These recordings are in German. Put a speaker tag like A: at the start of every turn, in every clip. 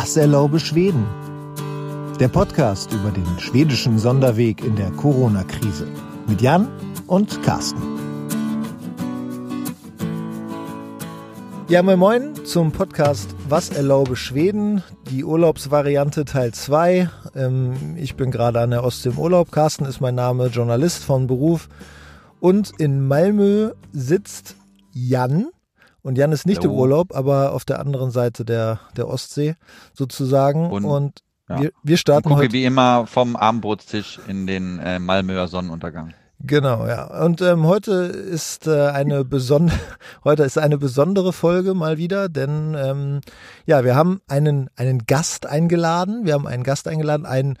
A: Was erlaube Schweden? Der Podcast über den schwedischen Sonderweg in der Corona-Krise. Mit Jan und Carsten. Ja, moin moin zum Podcast Was erlaube Schweden? Die Urlaubsvariante Teil 2. Ähm, ich bin gerade an der Ostsee im Urlaub. Carsten ist mein Name, Journalist von Beruf. Und in Malmö sitzt Jan. Und Jan ist nicht Hallo. im Urlaub, aber auf der anderen Seite der, der Ostsee sozusagen. Und, und ja. wir, wir starten
B: und gucke heute. wie immer vom Abendbrotstisch in den äh, Malmöer Sonnenuntergang.
A: Genau, ja. Und ähm, heute ist äh, eine besondere, heute ist eine besondere Folge mal wieder, denn ähm, ja, wir haben einen einen Gast eingeladen. Wir haben einen Gast eingeladen, einen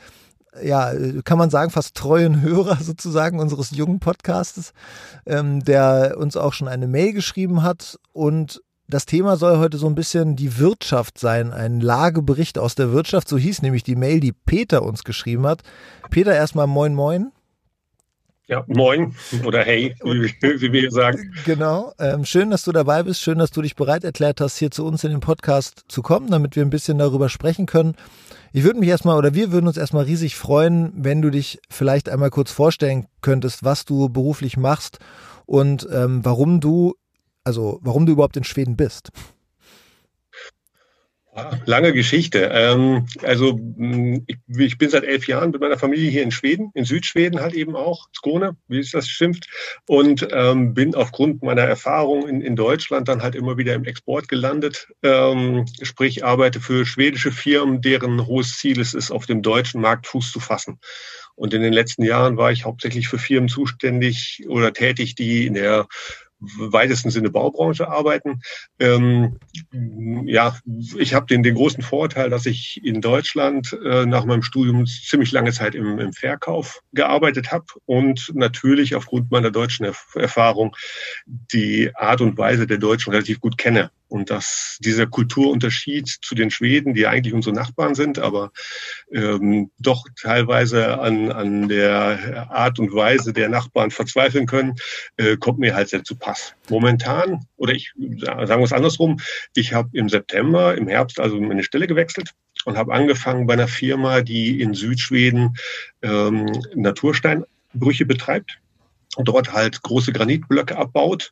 A: ja, kann man sagen, fast treuen Hörer sozusagen unseres jungen Podcastes, ähm, der uns auch schon eine Mail geschrieben hat. Und das Thema soll heute so ein bisschen die Wirtschaft sein, ein Lagebericht aus der Wirtschaft. So hieß nämlich die Mail, die Peter uns geschrieben hat. Peter, erstmal moin, moin.
C: Ja, moin oder hey, wie, wie wir sagen.
A: Genau. Ähm, schön, dass du dabei bist. Schön, dass du dich bereit erklärt hast, hier zu uns in den Podcast zu kommen, damit wir ein bisschen darüber sprechen können. Ich würde mich erstmal oder wir würden uns erstmal riesig freuen, wenn du dich vielleicht einmal kurz vorstellen könntest, was du beruflich machst und ähm, warum du, also warum du überhaupt in Schweden bist.
C: Lange Geschichte. Ähm, also ich, bin seit elf Jahren mit meiner Familie hier in Schweden, in Südschweden halt eben auch, Skåne, wie es das schimpft, und ähm, bin aufgrund meiner Erfahrung in, in, Deutschland dann halt immer wieder im Export gelandet. Ähm, sprich, arbeite für schwedische Firmen, deren hohes Ziel es ist, auf dem deutschen Markt Fuß zu fassen. Und in den letzten Jahren war ich hauptsächlich für Firmen zuständig oder tätig, die in der weitesten Sinne Baubranche arbeiten. Ähm, ja, ich habe den, den großen Vorteil, dass ich in Deutschland äh, nach meinem Studium ziemlich lange Zeit im, im Verkauf gearbeitet habe und natürlich aufgrund meiner deutschen Erfahrung die Art und Weise der Deutschen relativ gut kenne. Und dass dieser Kulturunterschied zu den Schweden, die eigentlich unsere Nachbarn sind, aber ähm, doch teilweise an, an der Art und Weise der Nachbarn verzweifeln können, äh, kommt mir halt sehr zu Pass. Momentan, oder ich sagen wir es andersrum, ich habe im September, im Herbst also meine Stelle gewechselt und habe angefangen bei einer Firma, die in Südschweden ähm, Natursteinbrüche betreibt dort halt große Granitblöcke abbaut.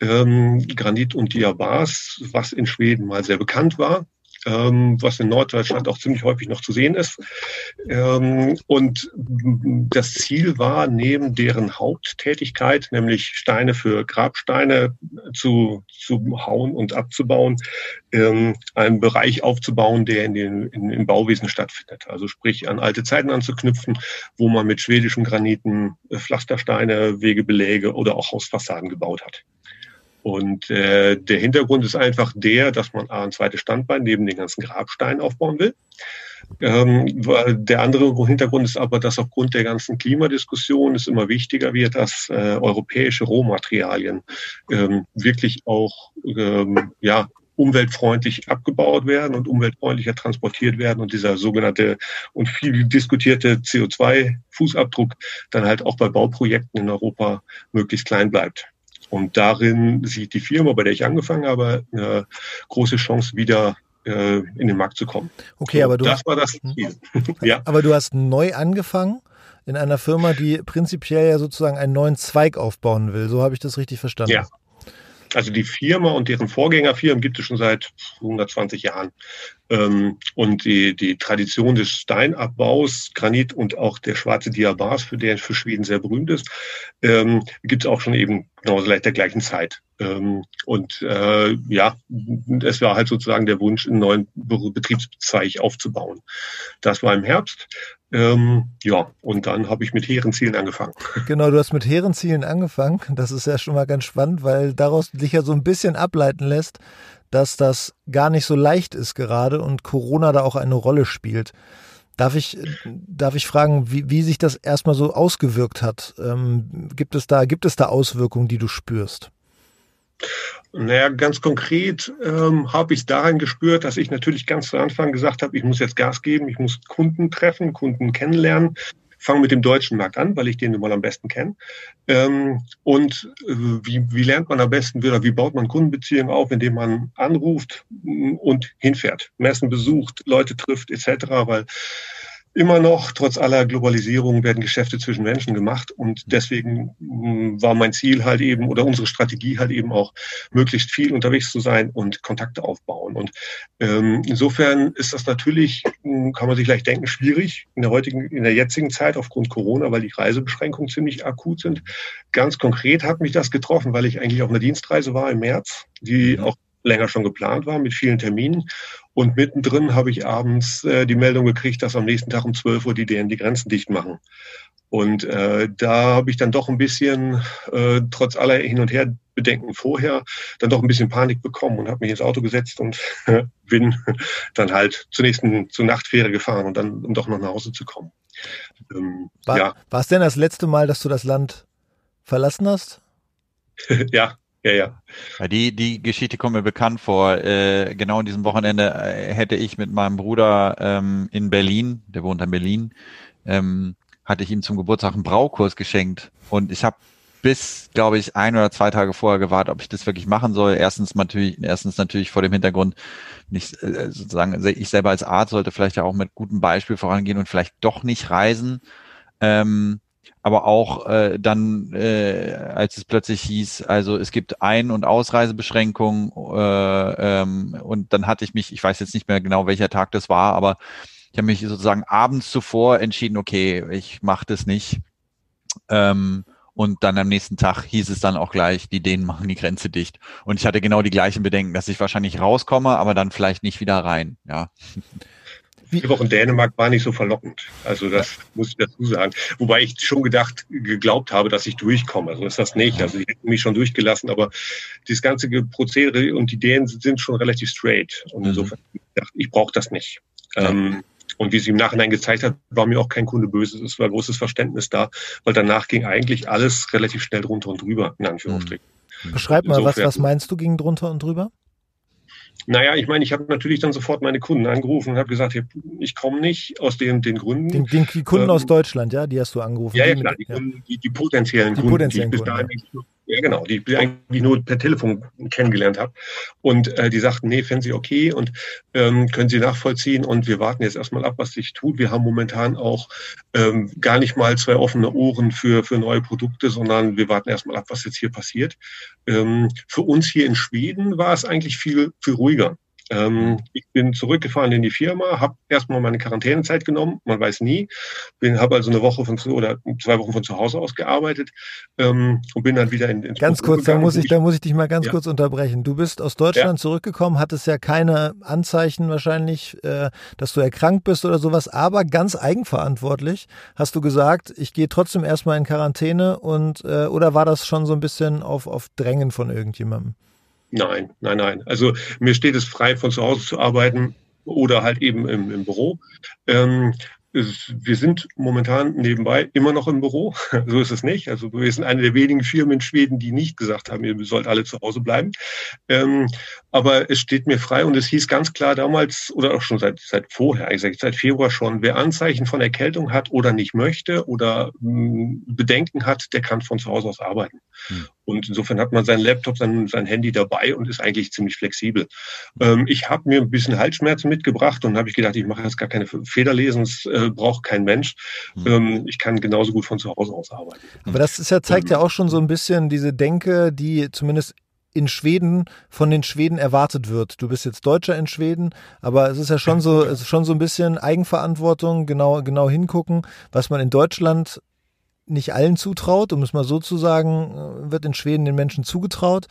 C: Ähm, Granit und Diabas, was in Schweden mal sehr bekannt war ähm, was in Norddeutschland auch ziemlich häufig noch zu sehen ist. Ähm, und das Ziel war, neben deren Haupttätigkeit, nämlich Steine für Grabsteine zu, zu hauen und abzubauen, ähm, einen Bereich aufzubauen, der in den, in, im Bauwesen stattfindet. Also sprich an alte Zeiten anzuknüpfen, wo man mit schwedischen Graniten äh, Pflastersteine, Wegebeläge oder auch Hausfassaden gebaut hat. Und äh, der Hintergrund ist einfach der, dass man ein zweites Standbein neben den ganzen Grabsteinen aufbauen will. Ähm, der andere Hintergrund ist aber, dass aufgrund der ganzen Klimadiskussion es immer wichtiger wird, dass äh, europäische Rohmaterialien ähm, wirklich auch ähm, ja, umweltfreundlich abgebaut werden und umweltfreundlicher transportiert werden und dieser sogenannte und viel diskutierte CO2-Fußabdruck dann halt auch bei Bauprojekten in Europa möglichst klein bleibt. Und darin sieht die Firma, bei der ich angefangen habe, eine große Chance, wieder äh, in den Markt zu kommen.
A: Okay, aber du
C: das war das Ziel.
A: ja. Aber du hast neu angefangen in einer Firma, die prinzipiell ja sozusagen einen neuen Zweig aufbauen will. So habe ich das richtig verstanden.
C: Ja, also die Firma und deren Vorgängerfirmen gibt es schon seit 120 Jahren. Ähm, und die, die Tradition des Steinabbaus, Granit und auch der schwarze Diabas, für der für Schweden sehr berühmt ist, ähm, gibt es auch schon eben genau seit der gleichen Zeit. Ähm, und äh, ja, es war halt sozusagen der Wunsch, einen neuen Betriebszweig aufzubauen. Das war im Herbst. Ähm, ja, und dann habe ich mit hehren Zielen angefangen.
A: Genau, du hast mit hehren Zielen angefangen. Das ist ja schon mal ganz spannend, weil daraus dich ja so ein bisschen ableiten lässt, dass das gar nicht so leicht ist gerade und Corona da auch eine Rolle spielt. Darf ich, darf ich fragen, wie, wie sich das erstmal so ausgewirkt hat? Ähm, gibt, es da, gibt es da Auswirkungen, die du spürst?
C: Naja, ganz konkret ähm, habe ich es daran gespürt, dass ich natürlich ganz zu Anfang gesagt habe, ich muss jetzt Gas geben, ich muss Kunden treffen, Kunden kennenlernen, fange mit dem deutschen Markt an, weil ich den nun mal am besten kenne. Ähm, und äh, wie, wie lernt man am besten wieder, wie baut man Kundenbeziehungen auf, indem man anruft und hinfährt, Messen besucht, Leute trifft etc., weil immer noch, trotz aller Globalisierung, werden Geschäfte zwischen Menschen gemacht. Und deswegen mm, war mein Ziel halt eben oder unsere Strategie halt eben auch, möglichst viel unterwegs zu sein und Kontakte aufbauen. Und ähm, insofern ist das natürlich, mm, kann man sich leicht denken, schwierig in der heutigen, in der jetzigen Zeit aufgrund Corona, weil die Reisebeschränkungen ziemlich akut sind. Ganz konkret hat mich das getroffen, weil ich eigentlich auf einer Dienstreise war im März, die mhm. auch länger schon geplant war mit vielen Terminen. Und mittendrin habe ich abends äh, die Meldung gekriegt, dass am nächsten Tag um 12 Uhr die DN die Grenzen dicht machen. Und äh, da habe ich dann doch ein bisschen, äh, trotz aller Hin- und Her-Bedenken vorher, dann doch ein bisschen Panik bekommen und habe mich ins Auto gesetzt und bin dann halt zur nächsten, zur Nachtfähre gefahren und dann, um doch noch nach Hause zu kommen.
A: Ähm, war, ja. war es denn das letzte Mal, dass du das Land verlassen hast?
C: ja, ja, ja.
B: Die, die Geschichte kommt mir bekannt vor. Äh, genau in diesem Wochenende äh, hätte ich mit meinem Bruder ähm, in Berlin, der wohnt in Berlin, ähm, hatte ich ihm zum Geburtstag einen Braukurs geschenkt. Und ich habe bis, glaube ich, ein oder zwei Tage vorher gewartet, ob ich das wirklich machen soll. Erstens natürlich, erstens natürlich vor dem Hintergrund, nicht äh, sozusagen, ich selber als Arzt sollte vielleicht ja auch mit gutem Beispiel vorangehen und vielleicht doch nicht reisen. Ähm, aber auch äh, dann, äh, als es plötzlich hieß, also es gibt Ein- und Ausreisebeschränkungen äh, ähm, und dann hatte ich mich, ich weiß jetzt nicht mehr genau, welcher Tag das war, aber ich habe mich sozusagen abends zuvor entschieden, okay, ich mache das nicht. Ähm, und dann am nächsten Tag hieß es dann auch gleich, die Dänen machen die Grenze dicht. Und ich hatte genau die gleichen Bedenken, dass ich wahrscheinlich rauskomme, aber dann vielleicht nicht wieder rein. Ja.
C: Die Woche in Dänemark war nicht so verlockend. Also das muss ich dazu sagen. Wobei ich schon gedacht, geglaubt habe, dass ich durchkomme. So ist das nicht. Also ich hätte mich schon durchgelassen, aber das ganze Prozedere und die Dänen sind schon relativ straight. Und mhm. insofern mhm. ich gedacht, ich brauche das nicht. Ähm, und wie sie im Nachhinein gezeigt hat, war mir auch kein Kunde böse. Es war großes Verständnis da, weil danach ging eigentlich alles relativ schnell drunter und drüber, in Anführungsstrichen.
A: Mhm. Beschreib mal, was, was meinst du ging drunter und drüber?
C: Naja, ich meine, ich habe natürlich dann sofort meine Kunden angerufen und habe gesagt, ich komme nicht aus den, den Gründen.
A: Den, den, die Kunden ähm, aus Deutschland, ja, die hast du angerufen.
C: Ja, ja klar, die, Kunden, die, die potenziellen die Kunden, potenziellen die ich bis dahin ja. Ja, genau, die ich eigentlich nur per Telefon kennengelernt habe. Und äh, die sagten, nee, fänden sie okay und ähm, können sie nachvollziehen. Und wir warten jetzt erstmal ab, was sich tut. Wir haben momentan auch ähm, gar nicht mal zwei offene Ohren für, für neue Produkte, sondern wir warten erstmal ab, was jetzt hier passiert. Ähm, für uns hier in Schweden war es eigentlich viel, viel ruhiger. Ähm, ich bin zurückgefahren in die Firma, habe erstmal meine Quarantänezeit genommen, man weiß nie. Bin, habe also eine Woche von oder zwei Wochen von zu Hause aus gearbeitet ähm, und bin dann wieder in, ins
A: Ganz Buch kurz, da muss ich, da muss ich dich mal ganz ja. kurz unterbrechen. Du bist aus Deutschland ja. zurückgekommen, hattest ja keine Anzeichen wahrscheinlich, äh, dass du erkrankt bist oder sowas, aber ganz eigenverantwortlich hast du gesagt, ich gehe trotzdem erstmal in Quarantäne und äh, oder war das schon so ein bisschen auf, auf Drängen von irgendjemandem?
C: Nein, nein, nein. Also mir steht es frei, von zu Hause zu arbeiten oder halt eben im, im Büro. Ähm, wir sind momentan nebenbei immer noch im Büro. So ist es nicht. Also wir sind eine der wenigen Firmen in Schweden, die nicht gesagt haben, ihr sollt alle zu Hause bleiben. Ähm, aber es steht mir frei und es hieß ganz klar damals oder auch schon seit, seit vorher, eigentlich seit Februar schon, wer Anzeichen von Erkältung hat oder nicht möchte oder mh, hm, Bedenken hat, der kann von zu Hause aus arbeiten. Hm. Und insofern hat man seinen Laptop, sein, sein Handy dabei und ist eigentlich ziemlich flexibel. Ähm, ich habe mir ein bisschen Halsschmerzen mitgebracht und habe ich gedacht, ich mache jetzt gar keine Federlesen, das äh, braucht kein Mensch. Mhm. Ähm, ich kann genauso gut von zu Hause aus arbeiten.
A: Aber das ist ja, zeigt ja auch schon so ein bisschen diese Denke, die zumindest in Schweden von den Schweden erwartet wird. Du bist jetzt Deutscher in Schweden, aber es ist ja schon so, es ist schon so ein bisschen Eigenverantwortung, genau, genau hingucken, was man in Deutschland nicht allen zutraut, um es mal so zu sagen, äh, wird in Schweden den Menschen zugetraut.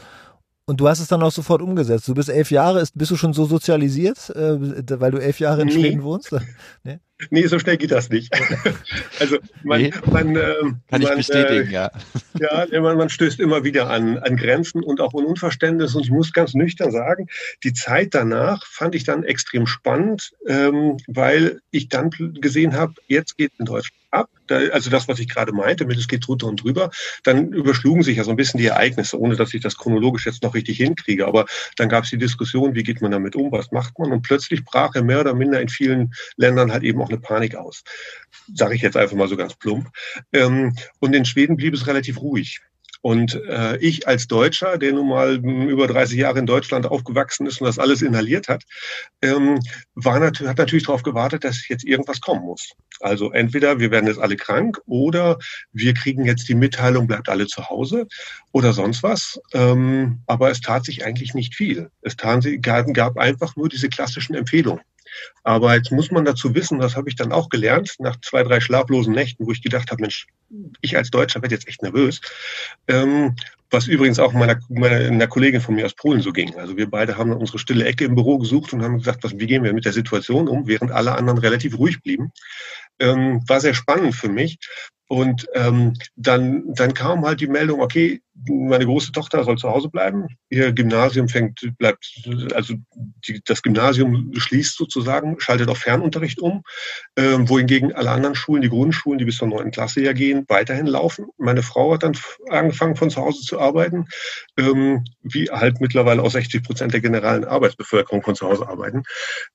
A: Und du hast es dann auch sofort umgesetzt. Du bist elf Jahre, ist, bist du schon so sozialisiert, äh, weil du elf Jahre in nee. Schweden wohnst?
C: nee? Nee, so schnell geht das nicht. also man, nee. man, äh,
B: kann ich bestätigen, äh, ja.
C: Ja, man, man stößt immer wieder an, an Grenzen und auch an Unverständnis. Und ich muss ganz nüchtern sagen, die Zeit danach fand ich dann extrem spannend, ähm, weil ich dann gesehen habe, jetzt geht in Deutschland ab da, also das, was ich gerade meinte, mit es geht drunter und drüber, dann überschlugen sich ja so ein bisschen die Ereignisse, ohne dass ich das chronologisch jetzt noch richtig hinkriege. Aber dann gab es die Diskussion, wie geht man damit um, was macht man? Und plötzlich brach er mehr oder minder in vielen Ländern halt eben auch eine Panik aus. Sage ich jetzt einfach mal so ganz plump. Ähm, und in Schweden blieb es relativ ruhig. Und äh, ich als Deutscher, der nun mal über 30 Jahre in Deutschland aufgewachsen ist und das alles inhaliert hat, ähm, war nat hat natürlich darauf gewartet, dass jetzt irgendwas kommen muss. Also entweder wir werden jetzt alle krank oder wir kriegen jetzt die Mitteilung, bleibt alle zu Hause oder sonst was. Ähm, aber es tat sich eigentlich nicht viel. Es tat, gab, gab einfach nur diese klassischen Empfehlungen. Aber jetzt muss man dazu wissen, das habe ich dann auch gelernt, nach zwei, drei schlaflosen Nächten, wo ich gedacht habe, Mensch, ich als Deutscher werde jetzt echt nervös. Ähm, was übrigens auch meiner, meiner Kollegin von mir aus Polen so ging. Also wir beide haben unsere stille Ecke im Büro gesucht und haben gesagt, was, wie gehen wir mit der Situation um, während alle anderen relativ ruhig blieben. Ähm, war sehr spannend für mich. Und ähm, dann, dann kam halt die Meldung, okay, meine große Tochter soll zu Hause bleiben. Ihr Gymnasium fängt, bleibt, also die, das Gymnasium schließt sozusagen, schaltet auf Fernunterricht um, ähm, wohingegen alle anderen Schulen, die Grundschulen, die bis zur neunten Klasse ja gehen, weiterhin laufen. Meine Frau hat dann angefangen, von zu Hause zu arbeiten, ähm, wie halt mittlerweile auch 60 Prozent der generalen Arbeitsbevölkerung von zu Hause arbeiten.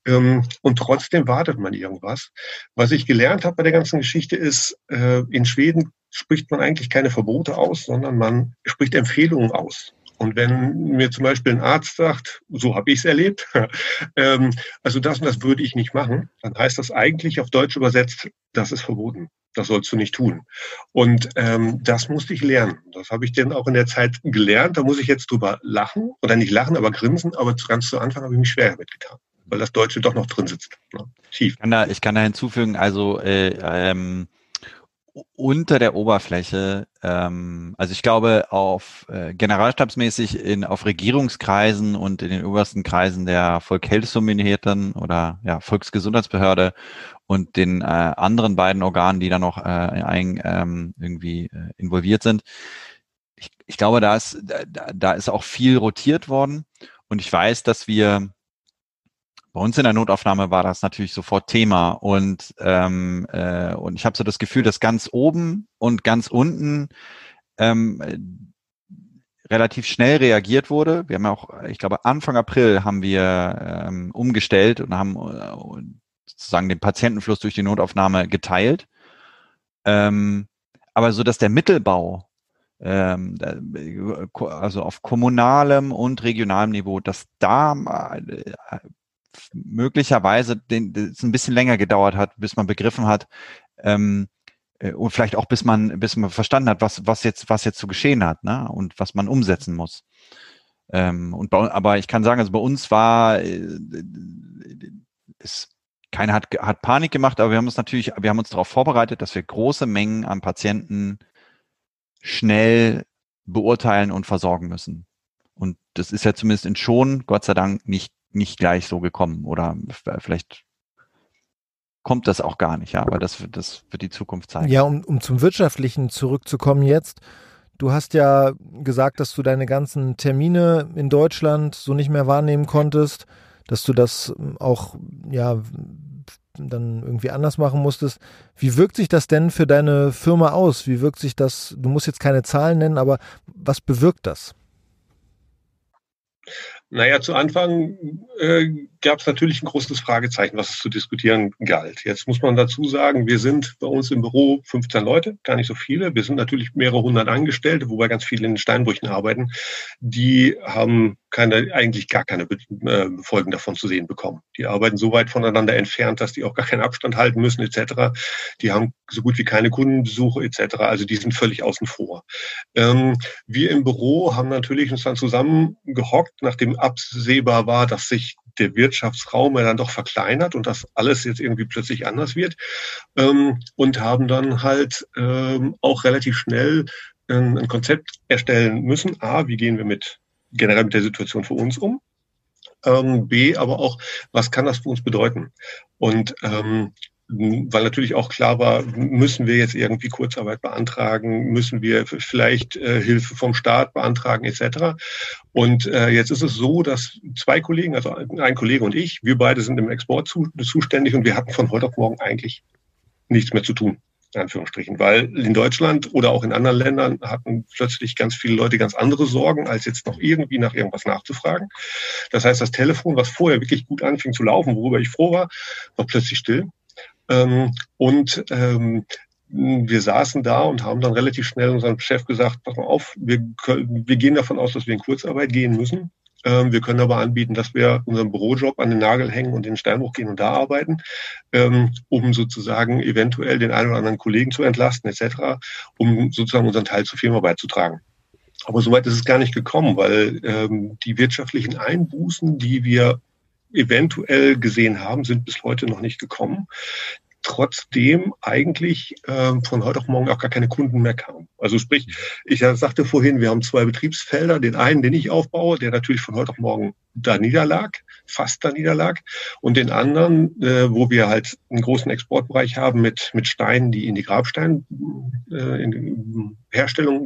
C: Ähm, und trotzdem wartet man irgendwas. Was ich gelernt habe bei der ganzen Geschichte ist, äh, in Schweden spricht man eigentlich keine Verbote aus, sondern man spricht Empfehlungen aus. Und wenn mir zum Beispiel ein Arzt sagt, so habe ich es erlebt, ähm, also das und das würde ich nicht machen, dann heißt das eigentlich auf Deutsch übersetzt, das ist verboten. Das sollst du nicht tun. Und ähm, das musste ich lernen. Das habe ich dann auch in der Zeit gelernt. Da muss ich jetzt drüber lachen oder nicht lachen, aber grinsen. Aber ganz zu Anfang habe ich mich schwer damit getan, weil das Deutsche doch noch drin sitzt, ne?
B: tief. Ich kann da, ich kann da hinzufügen, also äh, ähm, unter der Oberfläche, ähm, also ich glaube auf äh, generalstabsmäßig in auf Regierungskreisen und in den obersten Kreisen der Volksheilsumminierten oder ja Volksgesundheitsbehörde und den äh, anderen beiden Organen, die da noch äh, ein, ähm, irgendwie äh, involviert sind. Ich, ich glaube, da ist da, da ist auch viel rotiert worden und ich weiß, dass wir bei uns in der Notaufnahme war das natürlich sofort Thema und ähm, äh, und ich habe so das Gefühl, dass ganz oben und ganz unten ähm, relativ schnell reagiert wurde. Wir haben auch, ich glaube, Anfang April haben wir ähm, umgestellt und haben äh, sozusagen den Patientenfluss durch die Notaufnahme geteilt. Ähm, aber so, dass der Mittelbau ähm, also auf kommunalem und regionalem Niveau, dass da äh, möglicherweise den, es ein bisschen länger gedauert hat, bis man begriffen hat, ähm, äh, und vielleicht auch bis man, bis man verstanden hat, was, was jetzt, was jetzt zu geschehen hat, ne? Und was man umsetzen muss. Ähm, und bei, aber ich kann sagen, also bei uns war äh, es, keiner hat, hat Panik gemacht, aber wir haben uns natürlich, wir haben uns darauf vorbereitet, dass wir große Mengen an Patienten schnell beurteilen und versorgen müssen. Und das ist ja zumindest in schon, Gott sei Dank, nicht nicht gleich so gekommen oder vielleicht kommt das auch gar nicht, ja, aber das, das wird die Zukunft zeigen.
A: Ja, um, um zum Wirtschaftlichen zurückzukommen jetzt. Du hast ja gesagt, dass du deine ganzen Termine in Deutschland so nicht mehr wahrnehmen konntest, dass du das auch, ja, dann irgendwie anders machen musstest. Wie wirkt sich das denn für deine Firma aus? Wie wirkt sich das, du musst jetzt keine Zahlen nennen, aber was bewirkt das?
C: Naja, zu Anfang äh, gab es natürlich ein großes Fragezeichen, was es zu diskutieren galt. Jetzt muss man dazu sagen, wir sind bei uns im Büro 15 Leute, gar nicht so viele. Wir sind natürlich mehrere hundert Angestellte, wobei ganz viele in den Steinbrüchen arbeiten. Die haben keine, eigentlich gar keine äh, Folgen davon zu sehen bekommen. Die arbeiten so weit voneinander entfernt, dass die auch gar keinen Abstand halten müssen etc. Die haben so gut wie keine Kundenbesuche etc. Also die sind völlig außen vor. Ähm, wir im Büro haben natürlich uns dann zusammengehockt, nachdem absehbar war, dass sich der Wirtschaftsraum ja dann doch verkleinert und dass alles jetzt irgendwie plötzlich anders wird ähm, und haben dann halt ähm, auch relativ schnell ein, Konzept erstellen müssen. A, wie gehen wir mit generell mit der Situation für uns um? Ähm, B, aber auch, was kann das für uns bedeuten? Und ähm, weil natürlich auch klar war, müssen wir jetzt irgendwie Kurzarbeit beantragen, müssen wir vielleicht äh, Hilfe vom Staat beantragen etc. Und äh, jetzt ist es so, dass zwei Kollegen, also ein Kollege und ich, wir beide sind im Export zu, zuständig und wir hatten von heute auf morgen eigentlich nichts mehr zu tun. In Anführungsstrichen, weil in Deutschland oder auch in anderen Ländern hatten plötzlich ganz viele Leute ganz andere Sorgen, als jetzt noch irgendwie nach irgendwas nachzufragen. Das heißt, das Telefon, was vorher wirklich gut anfing zu laufen, worüber ich froh war, war plötzlich still. Ähm, und ähm, wir saßen da und haben dann relativ schnell unserem Chef gesagt, pass mal auf, wir, wir gehen davon aus, dass wir in Kurzarbeit gehen müssen. Ähm, wir können aber anbieten, dass wir unseren Bürojob an den Nagel hängen und in den Steinbruch gehen und da arbeiten, ähm, um sozusagen eventuell den einen oder anderen Kollegen zu entlasten etc., um sozusagen unseren Teil zur Firma beizutragen. Aber soweit ist es gar nicht gekommen, weil ähm, die wirtschaftlichen Einbußen, die wir eventuell gesehen haben, sind bis heute noch nicht gekommen trotzdem eigentlich äh, von heute auf morgen auch gar keine Kunden mehr kamen. Also sprich, ich sagte vorhin, wir haben zwei Betriebsfelder, den einen, den ich aufbaue, der natürlich von heute auf morgen da niederlag, fast da niederlag, und den anderen, äh, wo wir halt einen großen Exportbereich haben mit, mit Steinen, die in die Grabstein äh,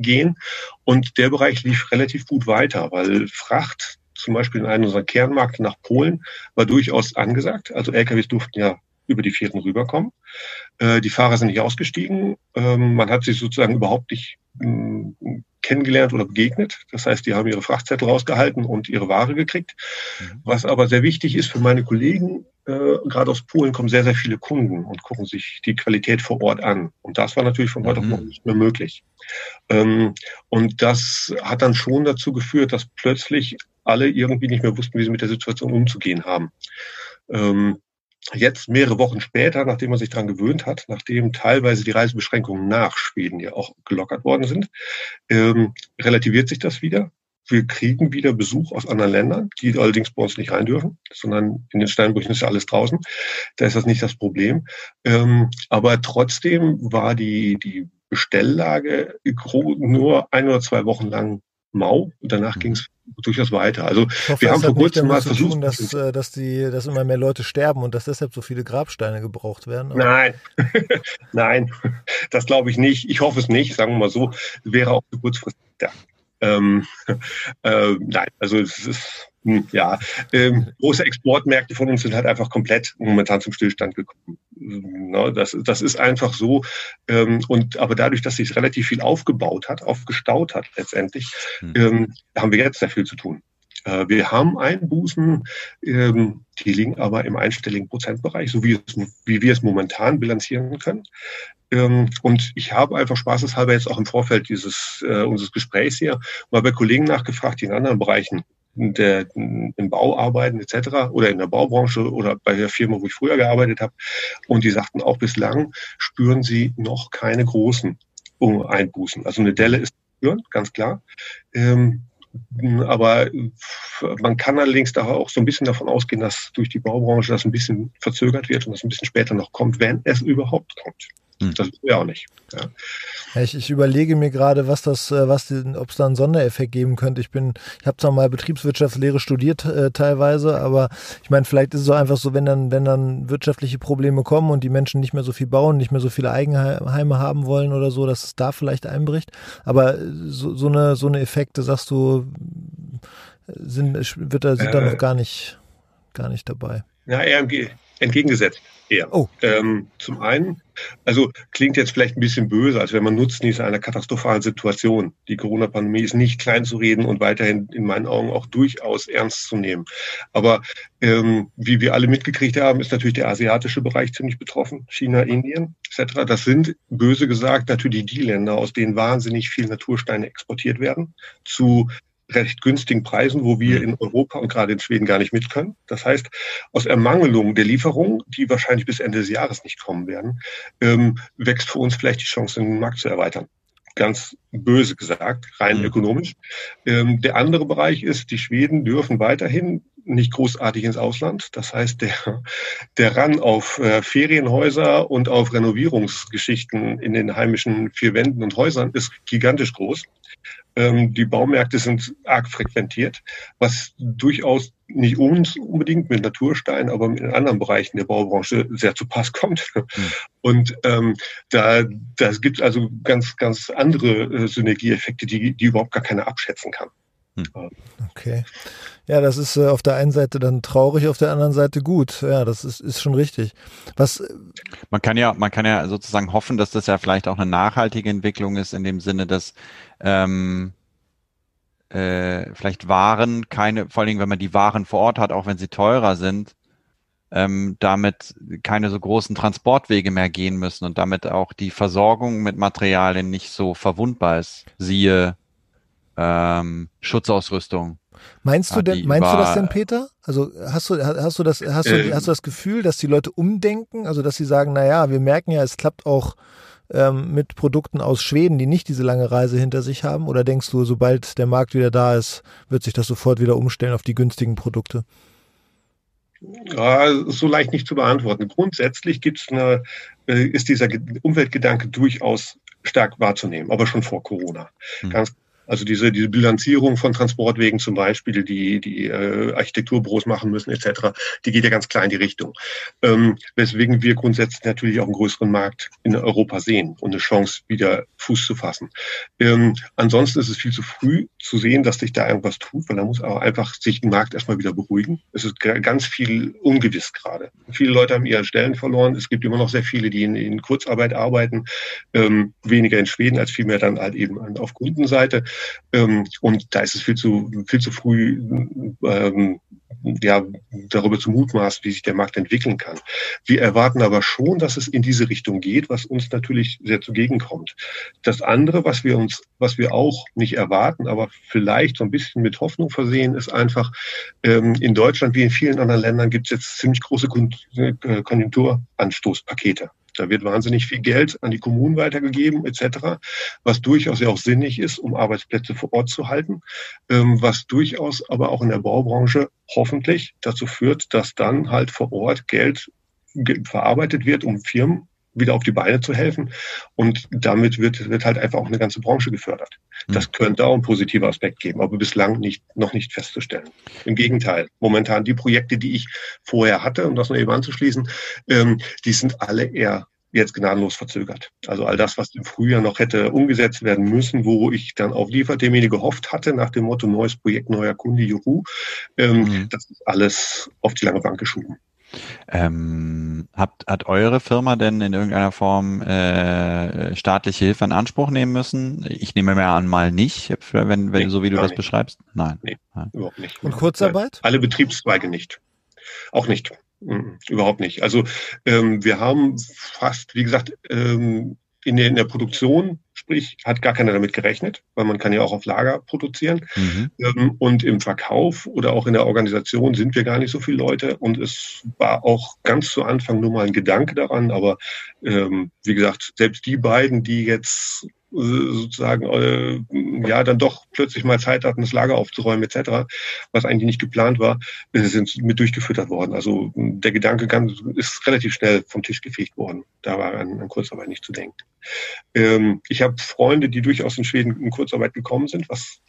C: gehen. Und der Bereich lief relativ gut weiter, weil Fracht zum Beispiel in einem unserer Kernmärkte nach Polen war durchaus angesagt. Also LKWs durften ja über die vierten rüberkommen. Äh, die Fahrer sind nicht ausgestiegen. Ähm, man hat sich sozusagen überhaupt nicht mh, hm, kennengelernt oder begegnet. Das heißt, die haben ihre Frachtzettel rausgehalten und ihre Ware gekriegt. Mhm. Was aber sehr wichtig ist für meine Kollegen, äh, gerade aus Polen kommen sehr, sehr viele Kunden und gucken sich die Qualität vor Ort an. Und das war natürlich von heute auf mhm. morgen nicht mehr möglich. Ähm, und das hat dann schon dazu geführt, dass plötzlich alle irgendwie nicht mehr wussten, wie sie mit der Situation umzugehen haben. Ähm, jetzt mehrere Wochen später, nachdem man sich daran gewöhnt hat, nachdem teilweise die Reisebeschränkungen nach Schweden ja auch gelockert worden sind, ähm, relativiert sich das wieder. Wir kriegen wieder Besuch aus anderen Ländern, die allerdings bei uns nicht rein dürfen, sondern in den Steinbrüchen ist ja alles draußen. Da ist das nicht das Problem. Ähm, aber trotzdem war die, die Bestelllage nur ein oder zwei Wochen lang mau und danach mhm. ging es durchaus weiter. Also hoffe, wir haben vor kurzem mal versucht, tun,
A: dass, äh, dass die, dass immer mehr Leute sterben und dass deshalb so viele Grabsteine gebraucht werden.
C: Aber Nein, nein, das glaube ich nicht. Ich hoffe es nicht. Sagen wir mal so, wäre auch zu kurzfristig. Ja. Ähm, äh, nein, also es ist ja, ähm, große Exportmärkte von uns sind halt einfach komplett momentan zum Stillstand gekommen. Ne, das, das ist einfach so. Ähm, und aber dadurch, dass sich relativ viel aufgebaut hat, aufgestaut hat letztendlich, hm. ähm, haben wir jetzt sehr viel zu tun. Äh, wir haben Einbußen, ähm, die liegen aber im einstelligen Prozentbereich, so wie, es, wie wir es momentan bilanzieren können. Ähm, und ich habe einfach spaßeshalber jetzt auch im Vorfeld dieses äh, unseres Gesprächs hier mal bei Kollegen nachgefragt, die in anderen Bereichen der, im Bau arbeiten etc. oder in der Baubranche oder bei der Firma, wo ich früher gearbeitet habe. Und die sagten auch bislang spüren sie noch keine großen Einbußen. Also eine Delle ist spüren, ganz klar. Ähm, aber man kann allerdings da auch so ein bisschen davon ausgehen, dass durch die Baubranche das ein bisschen verzögert wird und das ein bisschen später noch kommt, wenn es überhaupt kommt. Hm. Das wissen wir auch nicht. Ja.
A: Ich, ich, überlege mir gerade, was das, äh, was, ob es da einen Sondereffekt geben könnte. Ich bin, ich habe zwar mal Betriebswirtschaftslehre studiert äh, teilweise, aber ich meine, vielleicht ist es so einfach so, wenn dann, wenn dann wirtschaftliche Probleme kommen und die Menschen nicht mehr so viel bauen, nicht mehr so viele Eigenheime haben wollen oder so, dass es da vielleicht einbricht. Aber so, so eine, so eine Effekte, sagst du, sind, wird da, sind äh, da noch gar nicht, gar nicht dabei.
C: Ja, eher entgegengesetzt eher. Oh. Ähm, zum einen, also klingt jetzt vielleicht ein bisschen böse, als wenn man Nutznießer einer katastrophalen Situation. Die Corona-Pandemie ist nicht klein zu reden und weiterhin in meinen Augen auch durchaus ernst zu nehmen. Aber ähm, wie wir alle mitgekriegt haben, ist natürlich der asiatische Bereich ziemlich betroffen. China, Indien etc. Das sind böse gesagt natürlich die Länder, aus denen wahnsinnig viel Natursteine exportiert werden zu recht günstigen Preisen, wo wir mhm. in Europa und gerade in Schweden gar nicht mit können. Das heißt, aus Ermangelung der Lieferungen, die wahrscheinlich bis Ende des Jahres nicht kommen werden, ähm, wächst für uns vielleicht die Chance, den Markt zu erweitern. Ganz böse gesagt, rein mhm. ökonomisch. Ähm, der andere Bereich ist, die Schweden dürfen weiterhin nicht großartig ins Ausland. Das heißt, der, der Ran auf äh, Ferienhäuser und auf Renovierungsgeschichten in den heimischen vier Wänden und Häusern ist gigantisch groß. Ähm, die Baumärkte sind arg frequentiert, was durchaus nicht uns unbedingt mit Naturstein, aber in anderen Bereichen der Baubranche sehr zu Pass kommt. Mhm. Und ähm, da das gibt also ganz, ganz andere äh, Synergieeffekte, die, die überhaupt gar keiner abschätzen kann.
A: Hm. Okay. Ja, das ist äh, auf der einen Seite dann traurig, auf der anderen Seite gut. Ja, das ist, ist schon richtig. Was äh,
B: man kann ja, man kann ja sozusagen hoffen, dass das ja vielleicht auch eine nachhaltige Entwicklung ist, in dem Sinne, dass ähm, äh, vielleicht Waren keine, vor allen Dingen, wenn man die Waren vor Ort hat, auch wenn sie teurer sind, ähm, damit keine so großen Transportwege mehr gehen müssen und damit auch die Versorgung mit Materialien nicht so verwundbar ist. Siehe ähm, Schutzausrüstung.
A: Meinst du denn, meinst du das denn, Peter? Also hast du, hast du das, hast du, äh, hast du das Gefühl, dass die Leute umdenken? Also dass sie sagen, na ja, wir merken ja, es klappt auch ähm, mit Produkten aus Schweden, die nicht diese lange Reise hinter sich haben? Oder denkst du, sobald der Markt wieder da ist, wird sich das sofort wieder umstellen auf die günstigen Produkte?
C: Ja, so leicht nicht zu beantworten. Grundsätzlich gibt's eine, äh, ist dieser Umweltgedanke durchaus stark wahrzunehmen, aber schon vor Corona. Hm. Ganz also diese, diese Bilanzierung von Transportwegen zum Beispiel, die die äh, Architekturbüros machen müssen etc., die geht ja ganz klar in die Richtung. Ähm, weswegen wir grundsätzlich natürlich auch einen größeren Markt in Europa sehen und eine Chance, wieder Fuß zu fassen. Ähm, ansonsten ist es viel zu früh zu sehen, dass sich da irgendwas tut, weil da muss auch einfach sich der Markt erstmal wieder beruhigen. Es ist ganz viel ungewiss gerade. Viele Leute haben ihre Stellen verloren. Es gibt immer noch sehr viele, die in, in Kurzarbeit arbeiten, ähm, weniger in Schweden als vielmehr dann halt eben auf Kundenseite. Ähm, und da ist es viel zu, viel zu früh, ähm, ja, darüber zu mutmaßen, wie sich der Markt entwickeln kann. Wir erwarten aber schon, dass es in diese Richtung geht, was uns natürlich sehr zugegen kommt. Das andere, was wir uns, was wir auch nicht erwarten, aber vielleicht so ein bisschen mit Hoffnung versehen, ist einfach, ähm, in Deutschland wie in vielen anderen Ländern gibt es jetzt ziemlich große äh, Konjunkturanstoßpakete. Da wird wahnsinnig viel Geld an die Kommunen weitergegeben etc., was durchaus ja auch sinnig ist, um Arbeitsplätze vor Ort zu halten, ähm, was durchaus aber auch in der Baubranche hoffentlich dazu führt, dass dann halt vor Ort Geld verarbeitet wird, um Firmen wieder auf die Beine zu helfen. Und damit wird, wird halt einfach auch eine ganze Branche gefördert. Hm. Das könnte auch ein positiver Aspekt geben, aber bislang nicht, noch nicht festzustellen. Im Gegenteil, momentan die Projekte, die ich vorher hatte, um das noch eben anzuschließen, ähm, die sind alle eher jetzt gnadenlos verzögert. Also all das, was im Frühjahr noch hätte umgesetzt werden müssen, wo ich dann auf Liefertermine gehofft hatte, nach dem Motto neues Projekt, neuer Kunde, juhu, ähm, mhm. das ist alles auf die lange Bank geschoben.
B: Ähm, habt, hat eure Firma denn in irgendeiner Form äh, staatliche Hilfe in Anspruch nehmen müssen? Ich nehme mir an, mal nicht, wenn, wenn nee, so wie du das nicht. beschreibst. Nein. Nee,
A: ja. überhaupt nicht. Und Kurzarbeit?
C: Alle Betriebszweige nicht. Auch nicht. Mhm, überhaupt nicht. Also ähm, wir haben fast, wie gesagt, ähm, in der, in der Produktion, sprich, hat gar keiner damit gerechnet, weil man kann ja auch auf Lager produzieren. Mhm. Ähm, und im Verkauf oder auch in der Organisation sind wir gar nicht so viele Leute. Und es war auch ganz zu Anfang nur mal ein Gedanke daran. Aber ähm, wie gesagt, selbst die beiden, die jetzt sozusagen äh, ja dann doch plötzlich mal Zeit hatten, das Lager aufzuräumen etc., was eigentlich nicht geplant war, äh, sind mit durchgefüttert worden. Also der Gedanke ist relativ schnell vom Tisch gefegt worden. Da war an, an Kurzarbeit nicht zu denken. Ähm, ich habe Freunde, die durchaus in Schweden in Kurzarbeit gekommen sind. Was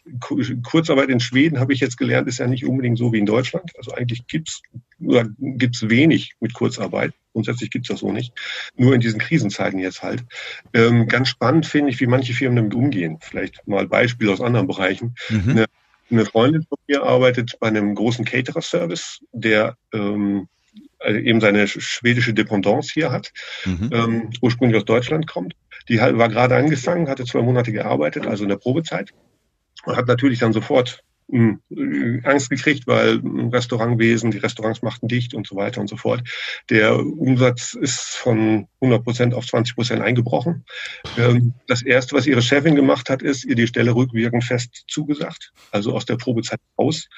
C: Kurzarbeit in Schweden habe ich jetzt gelernt, ist ja nicht unbedingt so wie in Deutschland. Also eigentlich gibt's oder gibt's wenig mit Kurzarbeit. Grundsätzlich gibt's das so nicht. Nur in diesen Krisenzeiten jetzt halt. Ähm, ganz spannend finde ich, wie manche Firmen damit umgehen. Vielleicht mal Beispiel aus anderen Bereichen. Mhm. Eine, eine, Freundin von mir arbeitet bei einem großen Caterer-Service, der ähm, also eben seine schwedische Dependance hier hat, mhm. ähm, ursprünglich aus Deutschland kommt. Die war gerade angefangen, hatte zwei Monate gearbeitet, also in der Probezeit. Und hat natürlich dann sofort Angst gekriegt, weil Restaurantwesen, die Restaurants machten dicht und so weiter und so fort. Der Umsatz ist von 100 Prozent auf 20 Prozent eingebrochen. Ähm, das erste, was ihre Chefin gemacht hat, ist ihr die Stelle rückwirkend fest zugesagt, also aus der Probezeit raus,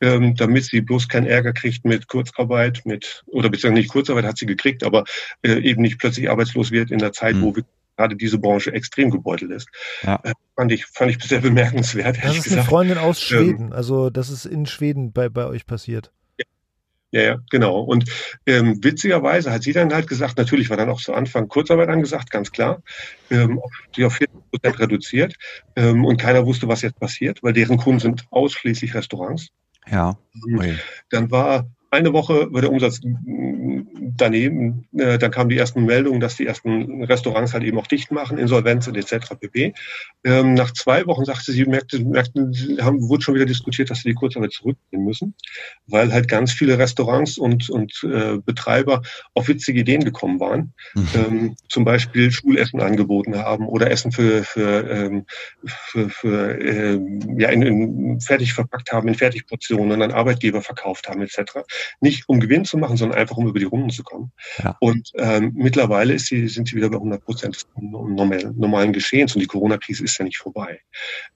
C: ähm, damit sie bloß keinen Ärger kriegt mit Kurzarbeit, mit, oder beziehungsweise nicht Kurzarbeit hat sie gekriegt, aber äh, eben nicht plötzlich arbeitslos wird in der Zeit, mhm. wo wir gerade diese Branche extrem gebeutelt ist. Ja. Äh, fand ich, fand ich sehr bemerkenswert.
A: Das ist gesagt. eine Freundin aus ähm, Schweden, ähm, also das ist in Schweden bei, bei euch passiert.
C: Ja, ja, genau. Und ähm, witzigerweise hat sie dann halt gesagt, natürlich war dann auch zu Anfang Kurzarbeit angesagt, ganz klar, ähm, die auf 40 Prozent reduziert ähm, und keiner wusste, was jetzt passiert, weil deren Kunden sind ausschließlich Restaurants.
B: Ja.
C: Ähm, dann war eine Woche war der Umsatz daneben. Äh, dann kamen die ersten Meldungen, dass die ersten Restaurants halt eben auch dicht machen, Insolvenz und etc. pp. Ähm, nach zwei Wochen sagte sie, merkte, merkten, haben, wurde schon wieder diskutiert, dass sie die Kurzarbeit zurücknehmen müssen, weil halt ganz viele Restaurants und, und äh, Betreiber auf witzige Ideen gekommen waren. Mhm. Ähm, zum Beispiel Schulessen angeboten haben oder Essen für, für, ähm, für, für äh, ja, in, in fertig verpackt haben, in Fertigportionen an Arbeitgeber verkauft haben etc Nicht um Gewinn zu machen, sondern einfach um über die Runden zu kommen. Ja. Und ähm, mittlerweile ist sie, sind sie wieder bei 100 Prozent des normalen, normalen Geschehens und die Corona-Krise ist ja nicht vorbei.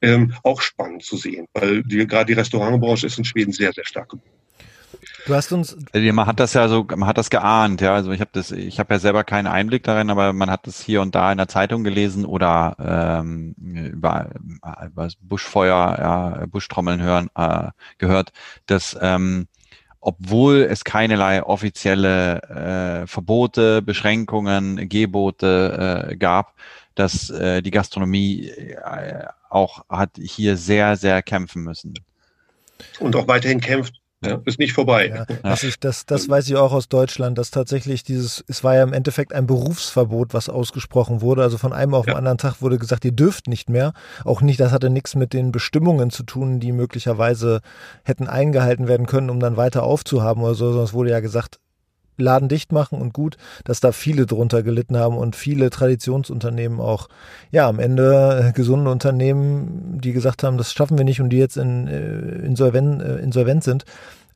C: Ähm, auch spannend zu sehen, weil die, gerade die Restaurantbranche ist in Schweden sehr, sehr stark.
B: Du hast uns. Also man hat das ja so, man hat das geahnt, ja. Also ich habe das, ich habe ja selber keinen Einblick darin, aber man hat das hier und da in der Zeitung gelesen oder ähm, über, über das Buschfeuer, ja, Buschtrommeln hören, äh, gehört, dass ähm, obwohl es keinerlei offizielle äh, Verbote, Beschränkungen, Gebote äh, gab, dass äh, die Gastronomie äh, auch hat hier sehr, sehr kämpfen müssen.
C: Und auch weiterhin kämpft. Ja, ist nicht vorbei.
A: Ja, das, ich, das, das weiß ich auch aus Deutschland, dass tatsächlich dieses, es war ja im Endeffekt ein Berufsverbot, was ausgesprochen wurde. Also von einem auf den anderen Tag wurde gesagt, ihr dürft nicht mehr. Auch nicht, das hatte nichts mit den Bestimmungen zu tun, die möglicherweise hätten eingehalten werden können, um dann weiter aufzuhaben oder so, sondern es wurde ja gesagt, Laden dicht machen und gut, dass da viele drunter gelitten haben und viele Traditionsunternehmen auch, ja, am Ende äh, gesunde Unternehmen, die gesagt haben, das schaffen wir nicht und die jetzt in, äh, insolvent, äh, insolvent sind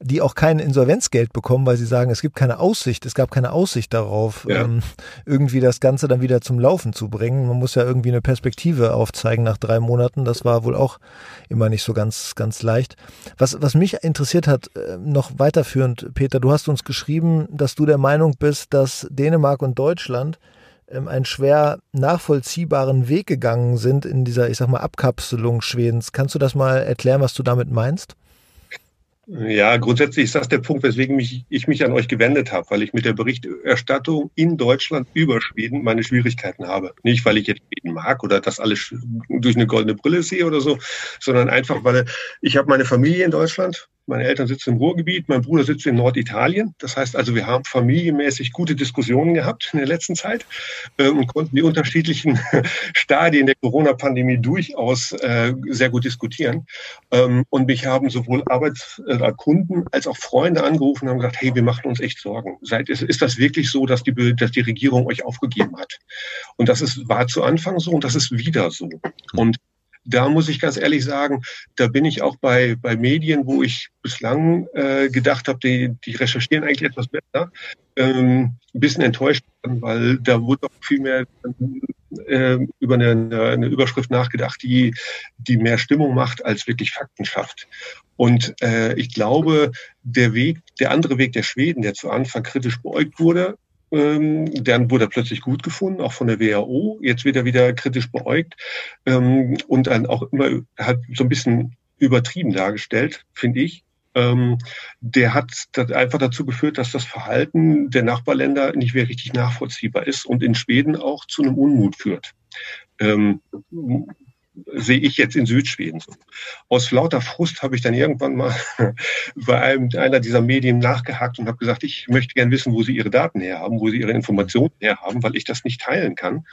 A: die auch kein Insolvenzgeld bekommen, weil sie sagen, es gibt keine Aussicht, es gab keine Aussicht darauf, ja. ähm, irgendwie das Ganze dann wieder zum Laufen zu bringen. Man muss ja irgendwie eine Perspektive aufzeigen nach drei Monaten. Das war wohl auch immer nicht so ganz, ganz leicht. Was, was mich interessiert hat, äh, noch weiterführend, Peter, du hast uns geschrieben, dass du der Meinung bist, dass Dänemark und Deutschland ähm, einen schwer nachvollziehbaren Weg gegangen sind in dieser, ich sag mal, Abkapselung Schwedens. Kannst du das mal erklären, was du damit meinst?
C: Ja, grundsätzlich ist das der Punkt, weswegen mich, ich mich an euch gewendet habe, weil ich mit der Berichterstattung in Deutschland über Schweden meine Schwierigkeiten habe. Nicht, weil ich jetzt Schweden mag oder das alles durch eine goldene Brille sehe oder so, sondern einfach, weil ich habe meine Familie in Deutschland, meine Eltern sitzen im Ruhrgebiet, mein Bruder sitzt in Norditalien. Das heißt also, wir haben familienmäßig gute Diskussionen gehabt in der letzten Zeit äh, und konnten die unterschiedlichen Stadien der Corona-Pandemie durchaus äh, sehr gut diskutieren. Ähm, und mich haben sowohl Arbeitskunden als auch Freunde angerufen und haben gesagt, hey, wir machen uns echt Sorgen. Seid, ist, ist das wirklich so, dass die, dass die Regierung euch aufgegeben hat? Und das ist, war zu Anfang so und das ist wieder so. Und da muss ich ganz ehrlich sagen, da bin ich auch bei, bei Medien, wo ich bislang äh, gedacht habe, die, die recherchieren eigentlich etwas besser, ähm, ein bisschen enttäuscht, weil da wurde auch viel mehr äh, über eine, eine Überschrift nachgedacht, die, die mehr Stimmung macht, als wirklich Fakten schafft. Und äh, ich glaube, der Weg, der andere Weg der Schweden, der zu Anfang kritisch beäugt wurde, ähm, dann wurde er plötzlich gut gefunden, auch von der WHO. Jetzt wird er wieder kritisch beäugt ähm, und dann auch immer hat so ein bisschen übertrieben dargestellt, finde ich. Ähm, der hat einfach dazu geführt, dass das Verhalten der Nachbarländer nicht mehr richtig nachvollziehbar ist und in Schweden auch zu einem Unmut führt. Ähm, sehe ich jetzt in Südschweden so. Aus lauter Frust habe ich dann irgendwann mal bei einem, einer dieser Medien nachgehakt und habe gesagt, ich möchte gern wissen, wo Sie Ihre Daten herhaben, wo Sie Ihre Informationen herhaben, weil ich das nicht teilen kann.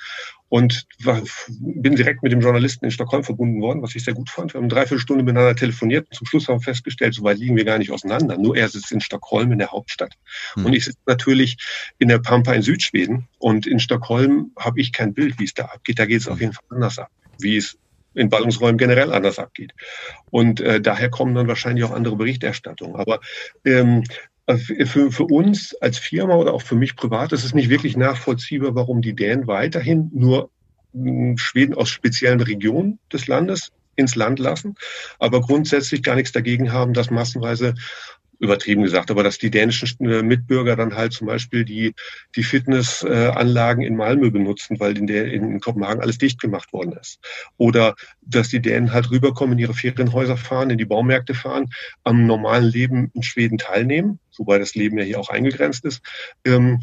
C: Und war, bin direkt mit dem Journalisten in Stockholm verbunden worden, was ich sehr gut fand. Wir haben eine Dreiviertelstunde miteinander telefoniert und zum Schluss haben wir festgestellt, so weit liegen wir gar nicht auseinander. Nur er sitzt in Stockholm in der Hauptstadt. Hm. Und ich sitze natürlich in der Pampa in Südschweden. Und in Stockholm habe ich kein Bild, wie es da abgeht. Da geht es auf jeden Fall anders ab, wie es in Ballungsräumen generell anders abgeht. Und äh, daher kommen dann wahrscheinlich auch andere Berichterstattungen. Aber ähm, für, für uns als Firma oder auch für mich privat ist es nicht wirklich nachvollziehbar, warum die Dänen weiterhin nur hm, Schweden aus speziellen Regionen des Landes ins Land lassen, aber grundsätzlich gar nichts dagegen haben, dass massenweise übertrieben gesagt, aber dass die dänischen äh, Mitbürger dann halt zum Beispiel die, die Fitnessanlagen in Malmö benutzen, weil in, der, in Kopenhagen alles dicht gemacht worden ist. Oder dass die Dänen halt rüberkommen, in ihre Ferienhäuser fahren, in die Baumärkte fahren, am normalen Leben in Schweden teilnehmen, wobei das Leben ja hier auch eingegrenzt ist. Ähm,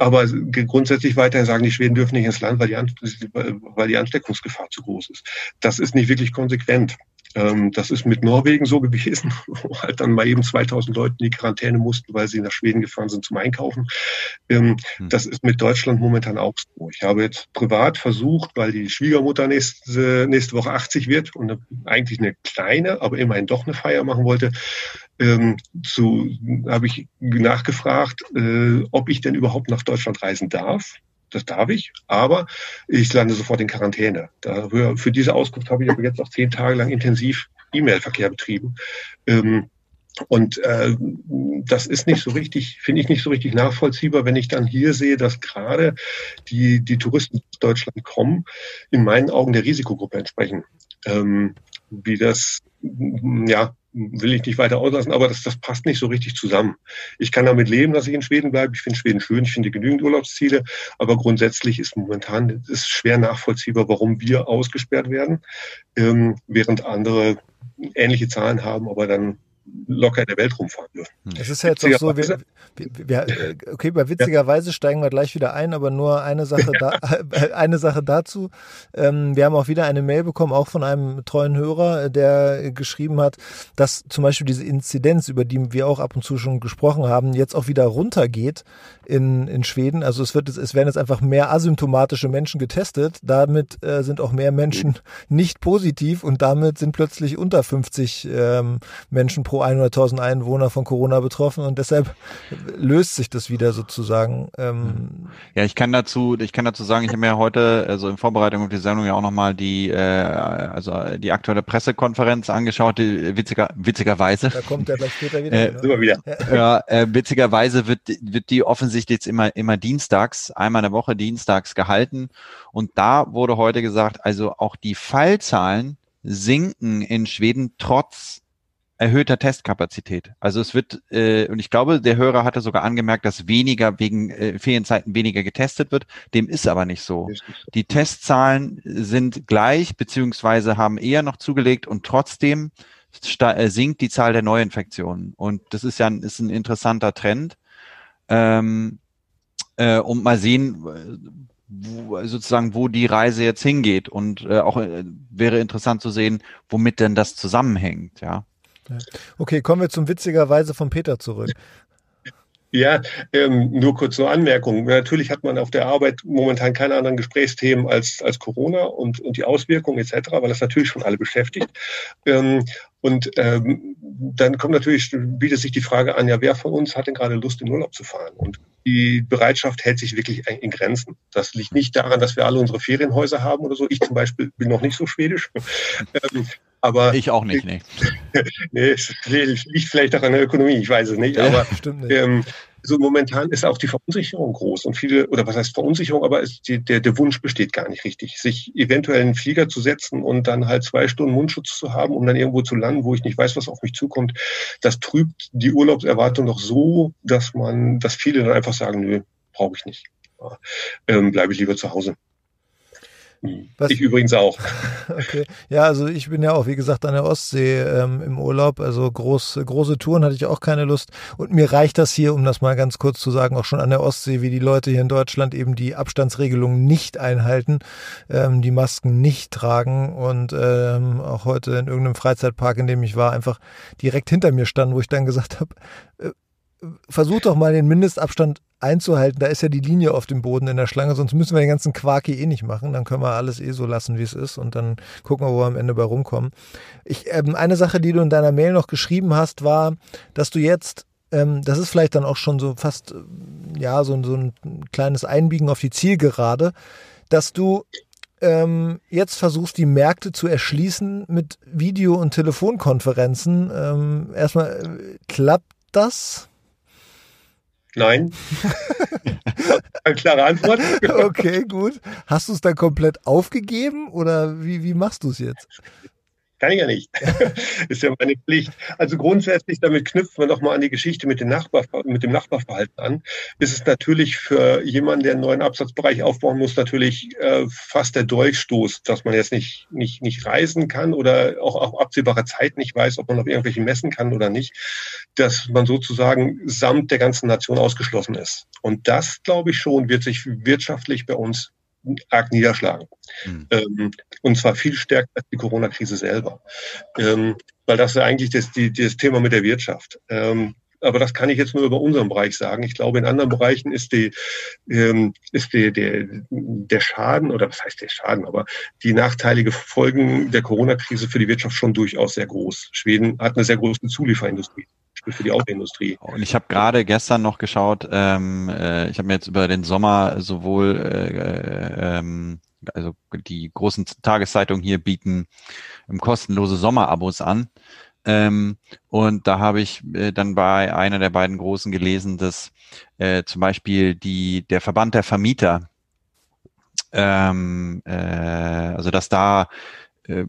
C: aber grundsätzlich weiterhin sagen, die Schweden dürfen nicht ins Land, weil die, weil die Ansteckungsgefahr zu groß ist. Das ist nicht wirklich konsequent. Ähm, das ist mit Norwegen so gewesen, wo halt dann mal eben 2000 Leute in die Quarantäne mussten, weil sie nach Schweden gefahren sind zum Einkaufen. Ähm, hm. Das ist mit Deutschland momentan auch so. Ich habe jetzt privat versucht, weil die Schwiegermutter nächste, nächste Woche 80 wird und eigentlich eine kleine, aber immerhin doch eine Feier machen wollte, ähm, zu, habe ich nachgefragt, äh, ob ich denn überhaupt nach Deutschland reisen darf das darf ich, aber ich lande sofort in Quarantäne. Dafür, für diese Auskunft habe ich aber jetzt auch zehn Tage lang intensiv E-Mail-Verkehr betrieben. Ähm, Und äh, das ist nicht so richtig, finde ich nicht so richtig nachvollziehbar, wenn ich dann hier sehe, dass gerade die, die Touristen aus Deutschland kommen, in meinen Augen der Risikogruppe entsprechen. Ähm, wie das, ja, will ich nicht weiter auslassen, aber das, das passt nicht so richtig zusammen. Ich kann damit leben, dass ich in Schweden bleibe. Ich finde Schweden schön, ich finde genügend Urlaubsziele, aber grundsätzlich ist momentan ist schwer nachvollziehbar, warum wir ausgesperrt werden, ähm, während andere ähnliche Zahlen haben, aber dann locker in der Welt rumfahren dürfen.
A: Es ist ja jetzt auch so, wir, wir, wir, äh, okay, bei witzigerweise steigen wir gleich wieder ein, aber nur eine Sache, da, eine Sache dazu. Ähm, wir haben auch wieder eine Mail bekommen, auch von einem treuen Hörer, der geschrieben hat, dass zum Beispiel diese Inzidenz, über die wir auch ab und zu schon gesprochen haben, jetzt auch wieder runtergeht in, in Schweden. Also es wird, es werden jetzt einfach mehr asymptomatische Menschen getestet. Damit äh, sind auch mehr Menschen nicht positiv und damit sind plötzlich unter 50 ähm, Menschen pro 100.000 Einwohner von Corona betroffen und deshalb löst sich das wieder sozusagen. Ähm
B: ja, ich kann dazu, ich kann dazu sagen, ich habe mir heute, also in Vorbereitung auf die Sendung ja auch nochmal die, äh, also die aktuelle Pressekonferenz angeschaut, die, witziger, witzigerweise.
A: Da kommt er gleich später
B: wieder. Äh, ne? wieder. Ja, äh, witzigerweise wird, wird die offensichtlich jetzt immer, immer dienstags, einmal in der Woche dienstags gehalten und da wurde heute gesagt, also auch die Fallzahlen sinken in Schweden trotz erhöhter Testkapazität. Also es wird, äh, und ich glaube, der Hörer hatte sogar angemerkt, dass weniger wegen äh, Ferienzeiten weniger getestet wird. Dem ist aber nicht so. Die Testzahlen sind gleich, beziehungsweise haben eher noch zugelegt und trotzdem äh, sinkt die Zahl der Neuinfektionen. Und das ist ja ein, ist ein interessanter Trend. Ähm, äh, und mal sehen, wo, sozusagen, wo die Reise jetzt hingeht. Und äh, auch äh, wäre interessant zu sehen, womit denn das zusammenhängt, ja.
A: Okay, kommen wir zum witzigerweise von Peter zurück.
C: Ja, ähm, nur kurz zur Anmerkung. Natürlich hat man auf der Arbeit momentan keine anderen Gesprächsthemen als, als Corona und, und die Auswirkungen etc., weil das natürlich schon alle beschäftigt. Ähm, und ähm, dann kommt natürlich, bietet sich die Frage an, ja, wer von uns hat denn gerade Lust, in Urlaub zu fahren? Und die Bereitschaft hält sich wirklich in Grenzen. Das liegt nicht daran, dass wir alle unsere Ferienhäuser haben oder so. Ich zum Beispiel bin noch nicht so schwedisch.
B: Ähm, aber ich auch nicht, nee.
C: nee, es liegt vielleicht auch an der Ökonomie, ich weiß es nicht. aber stimmt nicht. Ähm, so momentan ist auch die Verunsicherung groß und viele, oder was heißt Verunsicherung, aber es, die, der, der Wunsch besteht gar nicht richtig, sich eventuell in einen Flieger zu setzen und dann halt zwei Stunden Mundschutz zu haben, um dann irgendwo zu landen, wo ich nicht weiß, was auf mich zukommt. Das trübt die Urlaubserwartung doch so, dass man, dass viele dann einfach sagen, nö, brauche ich nicht. Ähm, bleibe ich lieber zu Hause. Was? Ich übrigens auch.
A: Okay. Ja, also ich bin ja auch, wie gesagt, an der Ostsee ähm, im Urlaub. Also groß, große Touren hatte ich auch keine Lust. Und mir reicht das hier, um das mal ganz kurz zu sagen, auch schon an der Ostsee, wie die Leute hier in Deutschland eben die Abstandsregelungen nicht einhalten, ähm, die Masken nicht tragen und ähm, auch heute in irgendeinem Freizeitpark, in dem ich war, einfach direkt hinter mir standen, wo ich dann gesagt habe, äh, versuch doch mal den Mindestabstand einzuhalten. Da ist ja die Linie auf dem Boden in der Schlange, sonst müssen wir den ganzen Quark hier eh nicht machen. Dann können wir alles eh so lassen, wie es ist und dann gucken wir, wo wir am Ende bei rumkommen. Ich, ähm, eine Sache, die du in deiner Mail noch geschrieben hast, war, dass du jetzt ähm, das ist vielleicht dann auch schon so fast, ja, so, so ein kleines Einbiegen auf die Zielgerade, dass du ähm, jetzt versuchst, die Märkte zu erschließen mit Video- und Telefonkonferenzen. Ähm, erstmal, äh, klappt das?
C: Nein. Eine klare Antwort.
A: okay, gut. Hast du es dann komplett aufgegeben oder wie, wie machst du es jetzt?
C: Kann ich ja nicht. ist ja meine Pflicht. Also grundsätzlich, damit knüpft man doch mal an die Geschichte mit dem, Nachbar, mit dem Nachbarverhalten an. Ist es natürlich für jemanden, der einen neuen Absatzbereich aufbauen muss, natürlich äh, fast der Dolchstoß, dass man jetzt nicht, nicht, nicht reisen kann oder auch auf absehbare Zeit nicht weiß, ob man auf irgendwelche messen kann oder nicht, dass man sozusagen samt der ganzen Nation ausgeschlossen ist. Und das, glaube ich schon, wird sich wirtschaftlich bei uns arg niederschlagen. Mhm. Ähm, und zwar viel stärker als die Corona-Krise selber. Ähm, weil das ist eigentlich das, die, das Thema mit der Wirtschaft. Ähm, aber das kann ich jetzt nur über unseren Bereich sagen. Ich glaube, in anderen Bereichen ist die, ähm, ist die, der, der Schaden, oder was heißt der Schaden, aber die nachteilige Folgen der Corona-Krise für die Wirtschaft schon durchaus sehr groß. Schweden hat eine sehr große Zulieferindustrie. Für die Autoindustrie.
B: Und ich habe gerade gestern noch geschaut, ähm, äh, ich habe mir jetzt über den Sommer sowohl äh, ähm, also die großen Tageszeitungen hier bieten ähm, kostenlose Sommerabos an. Ähm, und da habe ich äh, dann bei einer der beiden Großen gelesen, dass äh, zum Beispiel die, der Verband der Vermieter, ähm, äh, also dass da, äh,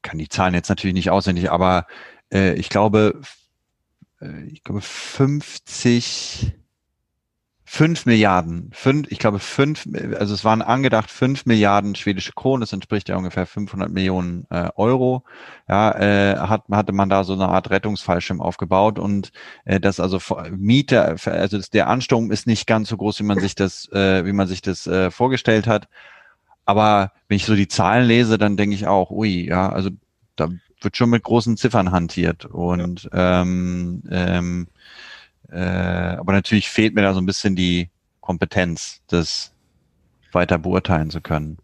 B: kann die Zahlen jetzt natürlich nicht auswendig, aber äh, ich glaube, äh, ich glaube 50 5 Milliarden, fünf, ich glaube fünf, also es waren angedacht fünf Milliarden schwedische Kronen, das entspricht ja ungefähr 500 Millionen äh, Euro. Ja, äh, hat, hatte man da so eine Art Rettungsfallschirm aufgebaut und äh, das also Mieter, also das, der Ansturm ist nicht ganz so groß, wie man sich das, äh, wie man sich das äh, vorgestellt hat. Aber wenn ich so die Zahlen lese, dann denke ich auch, ui, ja, also da wird schon mit großen Ziffern hantiert und ja. ähm, ähm, äh, aber natürlich fehlt mir da so ein bisschen die Kompetenz, das weiter beurteilen zu können.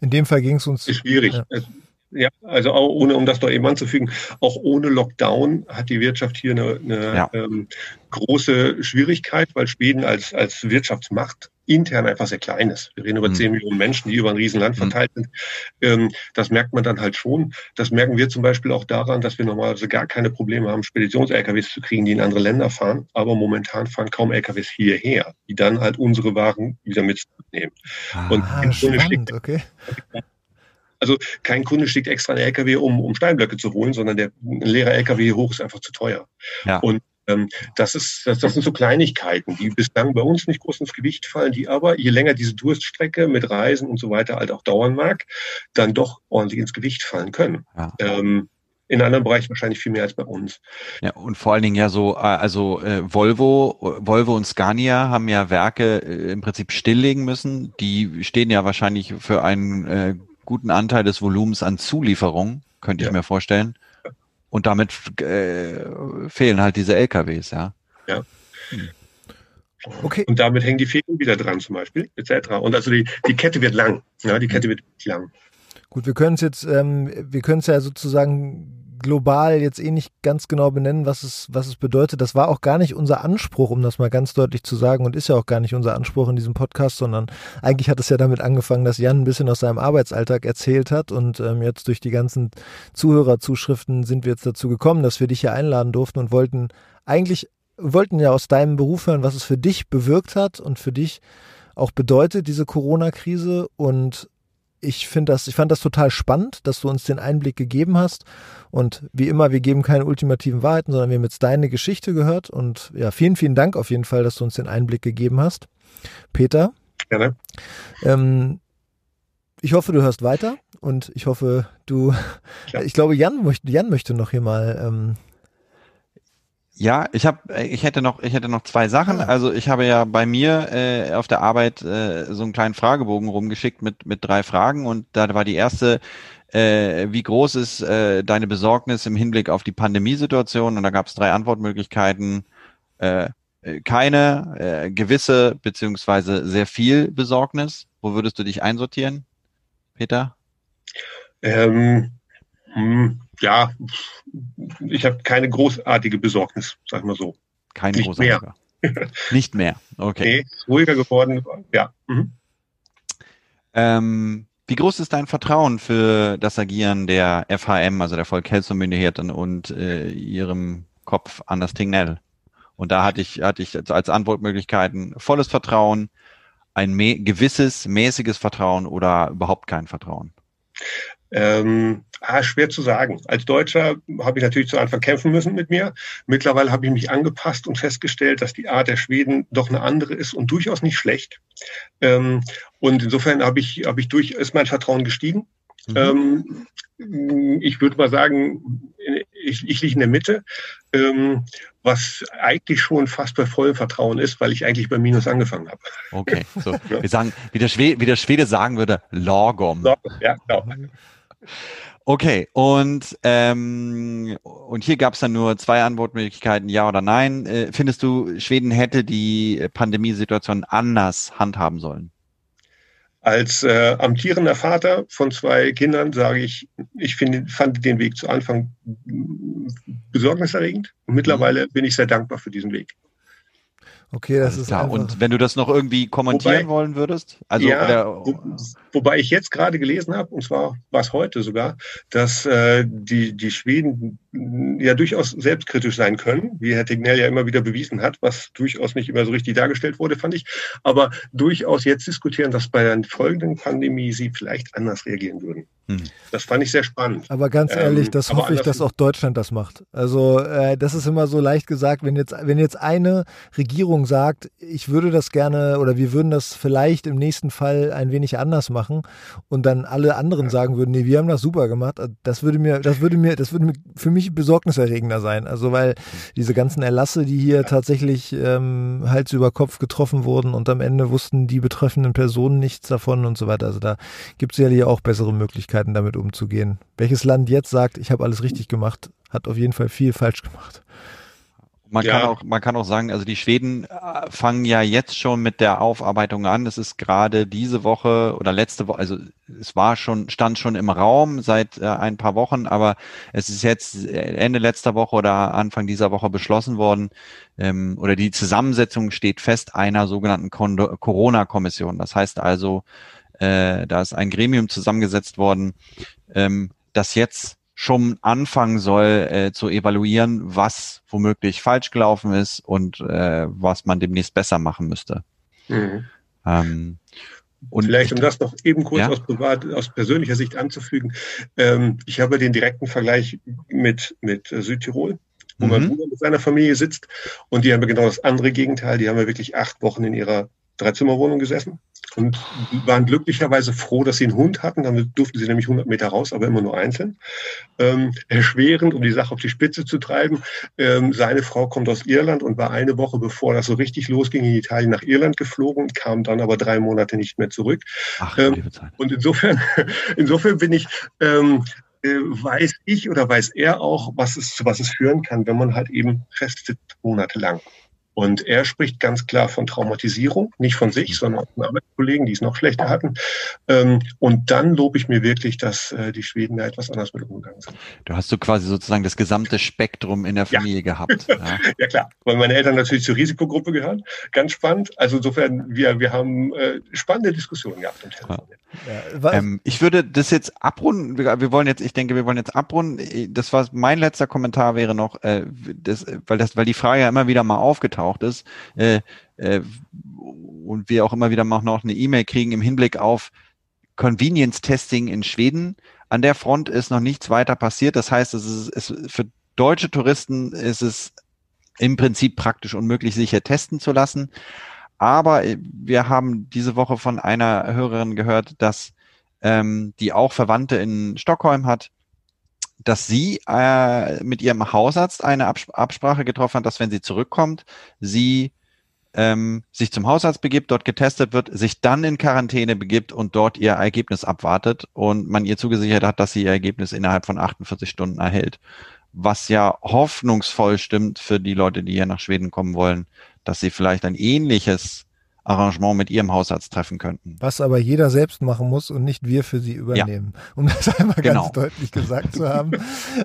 A: In dem Fall ging es uns.
C: Ist schwierig. Ja. Ja, also auch ohne, um das noch eben anzufügen, auch ohne Lockdown hat die Wirtschaft hier eine, eine ja. ähm, große Schwierigkeit, weil Schweden als, als Wirtschaftsmacht intern einfach sehr klein ist. Wir reden über mhm. 10 Millionen Menschen, die über ein Riesenland mhm. verteilt sind. Ähm, das merkt man dann halt schon. Das merken wir zum Beispiel auch daran, dass wir normalerweise gar keine Probleme haben, Speditions-LKWs zu kriegen, die in andere Länder fahren. Aber momentan fahren kaum LKWs hierher, die dann halt unsere Waren wieder mitnehmen.
A: Ah, Und spannend, okay.
C: Also kein Kunde schickt extra einen LKW, um, um Steinblöcke zu holen, sondern der ein leerer LKW hier hoch ist einfach zu teuer. Ja. Und das, ist, das, das sind so Kleinigkeiten, die bislang bei uns nicht groß ins Gewicht fallen, die aber, je länger diese Durststrecke mit Reisen und so weiter halt auch dauern mag, dann doch ordentlich ins Gewicht fallen können. Ja. Ähm, in anderen Bereichen wahrscheinlich viel mehr als bei uns.
B: Ja, und vor allen Dingen ja so, äh, also äh, Volvo, Volvo und Scania haben ja Werke äh, im Prinzip stilllegen müssen. Die stehen ja wahrscheinlich für einen äh, guten Anteil des Volumens an Zulieferung, könnte ich mir vorstellen. Und damit äh, fehlen halt diese LKWs, ja.
C: Ja. Hm. Okay. Und damit hängen die Fäden wieder dran zum Beispiel, etc. Und also die, die Kette wird lang. Ja, die Kette wird lang.
A: Gut, wir können es jetzt, ähm, wir können es ja sozusagen global jetzt eh nicht ganz genau benennen, was es, was es bedeutet. Das war auch gar nicht unser Anspruch, um das mal ganz deutlich zu sagen und ist ja auch gar nicht unser Anspruch in diesem Podcast, sondern eigentlich hat es ja damit angefangen, dass Jan ein bisschen aus seinem Arbeitsalltag erzählt hat und ähm, jetzt durch die ganzen Zuhörerzuschriften sind wir jetzt dazu gekommen, dass wir dich hier einladen durften und wollten eigentlich, wollten ja aus deinem Beruf hören, was es für dich bewirkt hat und für dich auch bedeutet, diese Corona-Krise und ich finde das, ich fand das total spannend, dass du uns den Einblick gegeben hast. Und wie immer, wir geben keine ultimativen Wahrheiten, sondern wir haben jetzt deine Geschichte gehört. Und ja, vielen, vielen Dank auf jeden Fall, dass du uns den Einblick gegeben hast. Peter. Gerne. Ähm, ich hoffe, du hörst weiter und ich hoffe, du, ja. ich glaube, Jan, möchte, Jan möchte noch hier mal ähm,
B: ja, ich habe, äh, ich hätte noch, ich hätte noch zwei Sachen. Ah. Also ich habe ja bei mir äh, auf der Arbeit äh, so einen kleinen Fragebogen rumgeschickt mit mit drei Fragen und da war die erste, äh, wie groß ist äh, deine Besorgnis im Hinblick auf die Pandemiesituation? Und da gab es drei Antwortmöglichkeiten. Äh, äh, keine, äh, gewisse beziehungsweise sehr viel Besorgnis. Wo würdest du dich einsortieren, Peter?
C: Ähm, hm, ja, ich habe keine großartige Besorgnis, sag mal so.
B: Keine Nicht großartige. Mehr. Nicht mehr, okay.
C: Nee, ruhiger geworden, ja.
B: Mhm. Ähm, wie groß ist dein Vertrauen für das Agieren der FHM, also der Volkshelfermyndigheten und äh, ihrem Kopf Anders Tingnell? Und da hatte ich, hatte ich als Antwortmöglichkeiten volles Vertrauen, ein gewisses, mäßiges Vertrauen oder überhaupt kein Vertrauen.
C: Ähm, ah, schwer zu sagen. Als Deutscher habe ich natürlich zu Anfang kämpfen müssen mit mir. Mittlerweile habe ich mich angepasst und festgestellt, dass die Art der Schweden doch eine andere ist und durchaus nicht schlecht. Ähm, und insofern habe ich, habe ich durch, ist mein Vertrauen gestiegen. Mhm. Ähm, ich würde mal sagen, ich, ich liege in der Mitte, ähm, was eigentlich schon fast bei vollem Vertrauen ist, weil ich eigentlich bei Minus angefangen habe.
B: Okay, so. wir sagen, wie der, Schwede, wie der Schwede sagen würde, Lagom. Ja, genau. Okay, und, ähm, und hier gab es dann nur zwei Antwortmöglichkeiten, ja oder nein. Äh, findest du, Schweden hätte die Pandemiesituation anders handhaben sollen?
C: Als äh, amtierender Vater von zwei Kindern sage ich, ich find, fand den Weg zu Anfang besorgniserregend und mittlerweile mhm. bin ich sehr dankbar für diesen Weg.
B: Okay, das ist klar. Und wenn du das noch irgendwie kommentieren wobei, wollen würdest? Also,
C: ja, oder, wo, wobei ich jetzt gerade gelesen habe, und zwar war es heute sogar, dass äh, die, die Schweden ja durchaus selbstkritisch sein können, wie Herr Tegnell ja immer wieder bewiesen hat, was durchaus nicht immer so richtig dargestellt wurde, fand ich. Aber durchaus jetzt diskutieren, dass bei der folgenden Pandemie sie vielleicht anders reagieren würden. Hm. Das fand ich sehr spannend.
A: Aber ganz ehrlich, ähm, das hoffe ich, dass auch Deutschland das macht. Also äh, das ist immer so leicht gesagt, wenn jetzt, wenn jetzt eine Regierung sagt, ich würde das gerne oder wir würden das vielleicht im nächsten Fall ein wenig anders machen und dann alle anderen ja. sagen würden, nee, wir haben das super gemacht, das würde mir, das würde mir, das würde mir für mich besorgniserregender sein. Also weil diese ganzen Erlasse, die hier tatsächlich ähm, Hals über Kopf getroffen wurden und am Ende wussten die betreffenden Personen nichts davon und so weiter. Also da gibt es sicherlich auch bessere Möglichkeiten, damit umzugehen. Welches Land jetzt sagt, ich habe alles richtig gemacht, hat auf jeden Fall viel falsch gemacht.
B: Man ja. kann auch, man kann auch sagen, also die Schweden äh, fangen ja jetzt schon mit der Aufarbeitung an. Es ist gerade diese Woche oder letzte Woche, also es war schon, stand schon im Raum seit äh, ein paar Wochen, aber es ist jetzt Ende letzter Woche oder Anfang dieser Woche beschlossen worden, ähm, oder die Zusammensetzung steht fest einer sogenannten Corona-Kommission. Das heißt also, äh, da ist ein Gremium zusammengesetzt worden, ähm, das jetzt schon anfangen soll äh, zu evaluieren, was womöglich falsch gelaufen ist und äh, was man demnächst besser machen müsste. Mhm. Ähm,
C: und Vielleicht, um das noch eben kurz ja? aus, privat, aus persönlicher Sicht anzufügen. Ähm, ich habe den direkten Vergleich mit, mit Südtirol, wo mhm. mein Bruder mit seiner Familie sitzt. Und die haben genau das andere Gegenteil. Die haben ja wirklich acht Wochen in ihrer Dreizimmerwohnung gesessen und waren glücklicherweise froh, dass sie einen Hund hatten. Damit durften sie nämlich 100 Meter raus, aber immer nur einzeln. Ähm, erschwerend, um die Sache auf die Spitze zu treiben. Ähm, seine Frau kommt aus Irland und war eine Woche bevor das so richtig losging in Italien nach Irland geflogen, kam dann aber drei Monate nicht mehr zurück. Ach, ähm, und insofern, insofern bin ich ähm, äh, weiß ich oder weiß er auch, was es, zu was es führen kann, wenn man halt eben festet monatelang. Und er spricht ganz klar von Traumatisierung, nicht von sich, sondern von Arbeitskollegen, die es noch schlechter hatten. Ähm, und dann lobe ich mir wirklich, dass äh, die Schweden da etwas anders mit umgegangen sind.
B: Du hast so quasi sozusagen das gesamte Spektrum in der Familie ja. gehabt.
C: Ja. ja. klar, weil meine Eltern natürlich zur Risikogruppe gehören. Ganz spannend. Also insofern, wir, wir haben äh, spannende Diskussionen gehabt im Telefon.
B: Ja. Ähm, ich würde das jetzt abrunden. Wir wollen jetzt, ich denke, wir wollen jetzt abrunden. Das war mein letzter Kommentar wäre noch, äh, das, weil das, weil die Frage ja immer wieder mal aufgetaucht ist äh, äh, und wir auch immer wieder mal noch eine E-Mail kriegen im Hinblick auf Convenience Testing in Schweden. An der Front ist noch nichts weiter passiert. Das heißt, es ist, es, für deutsche Touristen ist es im Prinzip praktisch unmöglich, sicher testen zu lassen. Aber äh, wir haben diese Woche von einer Hörerin gehört, dass ähm, die auch Verwandte in Stockholm hat, dass sie äh, mit ihrem Hausarzt eine Abs Absprache getroffen hat, dass wenn sie zurückkommt, sie ähm, sich zum Hausarzt begibt, dort getestet wird, sich dann in Quarantäne begibt und dort ihr Ergebnis abwartet und man ihr zugesichert hat, dass sie ihr Ergebnis innerhalb von 48 Stunden erhält. Was ja hoffnungsvoll stimmt für die Leute, die hier nach Schweden kommen wollen, dass sie vielleicht ein ähnliches Arrangement mit ihrem Hausarzt treffen könnten.
A: Was aber jeder selbst machen muss und nicht wir für sie übernehmen. Ja. Um das einmal genau. ganz deutlich gesagt zu haben.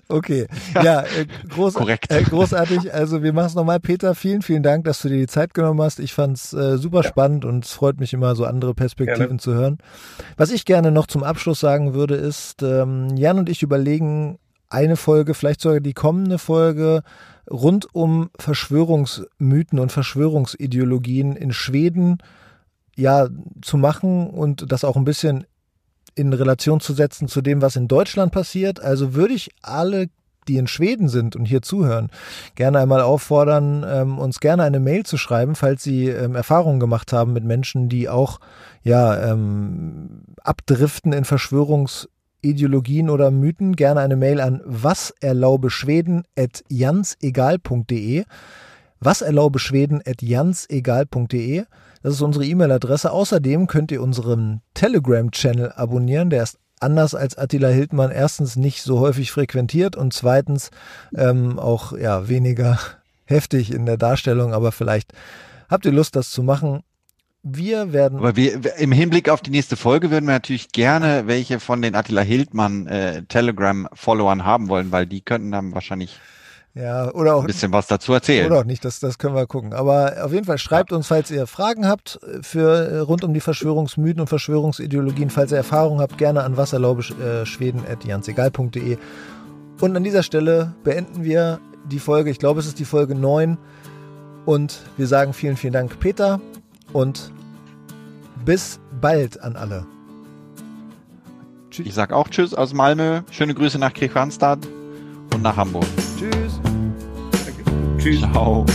A: Okay. Ja, äh, groß, Korrekt. Äh, großartig. Also wir machen es nochmal. Peter, vielen, vielen Dank, dass du dir die Zeit genommen hast. Ich fand es äh, super ja. spannend und es freut mich immer, so andere Perspektiven gerne. zu hören. Was ich gerne noch zum Abschluss sagen würde, ist, ähm, Jan und ich überlegen eine Folge, vielleicht sogar die kommende Folge, rund um Verschwörungsmythen und Verschwörungsideologien in Schweden ja zu machen und das auch ein bisschen in Relation zu setzen zu dem, was in Deutschland passiert. Also würde ich alle die in Schweden sind und hier zuhören, gerne einmal auffordern, ähm, uns gerne eine Mail zu schreiben, falls Sie ähm, Erfahrungen gemacht haben mit Menschen, die auch ja ähm, abdriften in Verschwörungs Ideologien oder Mythen gerne eine Mail an waserlaubeschweden.jansegal.de. Waserlaubeschweden.jansegal.de. Das ist unsere E-Mail-Adresse. Außerdem könnt ihr unseren Telegram-Channel abonnieren. Der ist anders als Attila Hildmann erstens nicht so häufig frequentiert und zweitens ähm, auch ja, weniger heftig in der Darstellung. Aber vielleicht habt ihr Lust, das zu machen. Wir werden.
B: Aber wir, im Hinblick auf die nächste Folge würden wir natürlich gerne welche von den Attila Hildmann äh, Telegram-Followern haben wollen, weil die könnten dann wahrscheinlich
A: ja, oder auch,
B: ein bisschen was dazu erzählen.
A: Oder auch nicht, das, das können wir gucken. Aber auf jeden Fall schreibt uns, falls ihr Fragen habt für äh, rund um die Verschwörungsmythen und Verschwörungsideologien, falls ihr Erfahrungen habt, gerne an wasserlaubeschweden.jansegal.de. Und an dieser Stelle beenden wir die Folge. Ich glaube, es ist die Folge 9. Und wir sagen vielen, vielen Dank, Peter. Und bis bald an alle.
B: Tschüss. Ich sag auch Tschüss aus Malmö. Schöne Grüße nach Kristianstad und nach Hamburg.
A: Tschüss.
C: Tschüss. Ciao.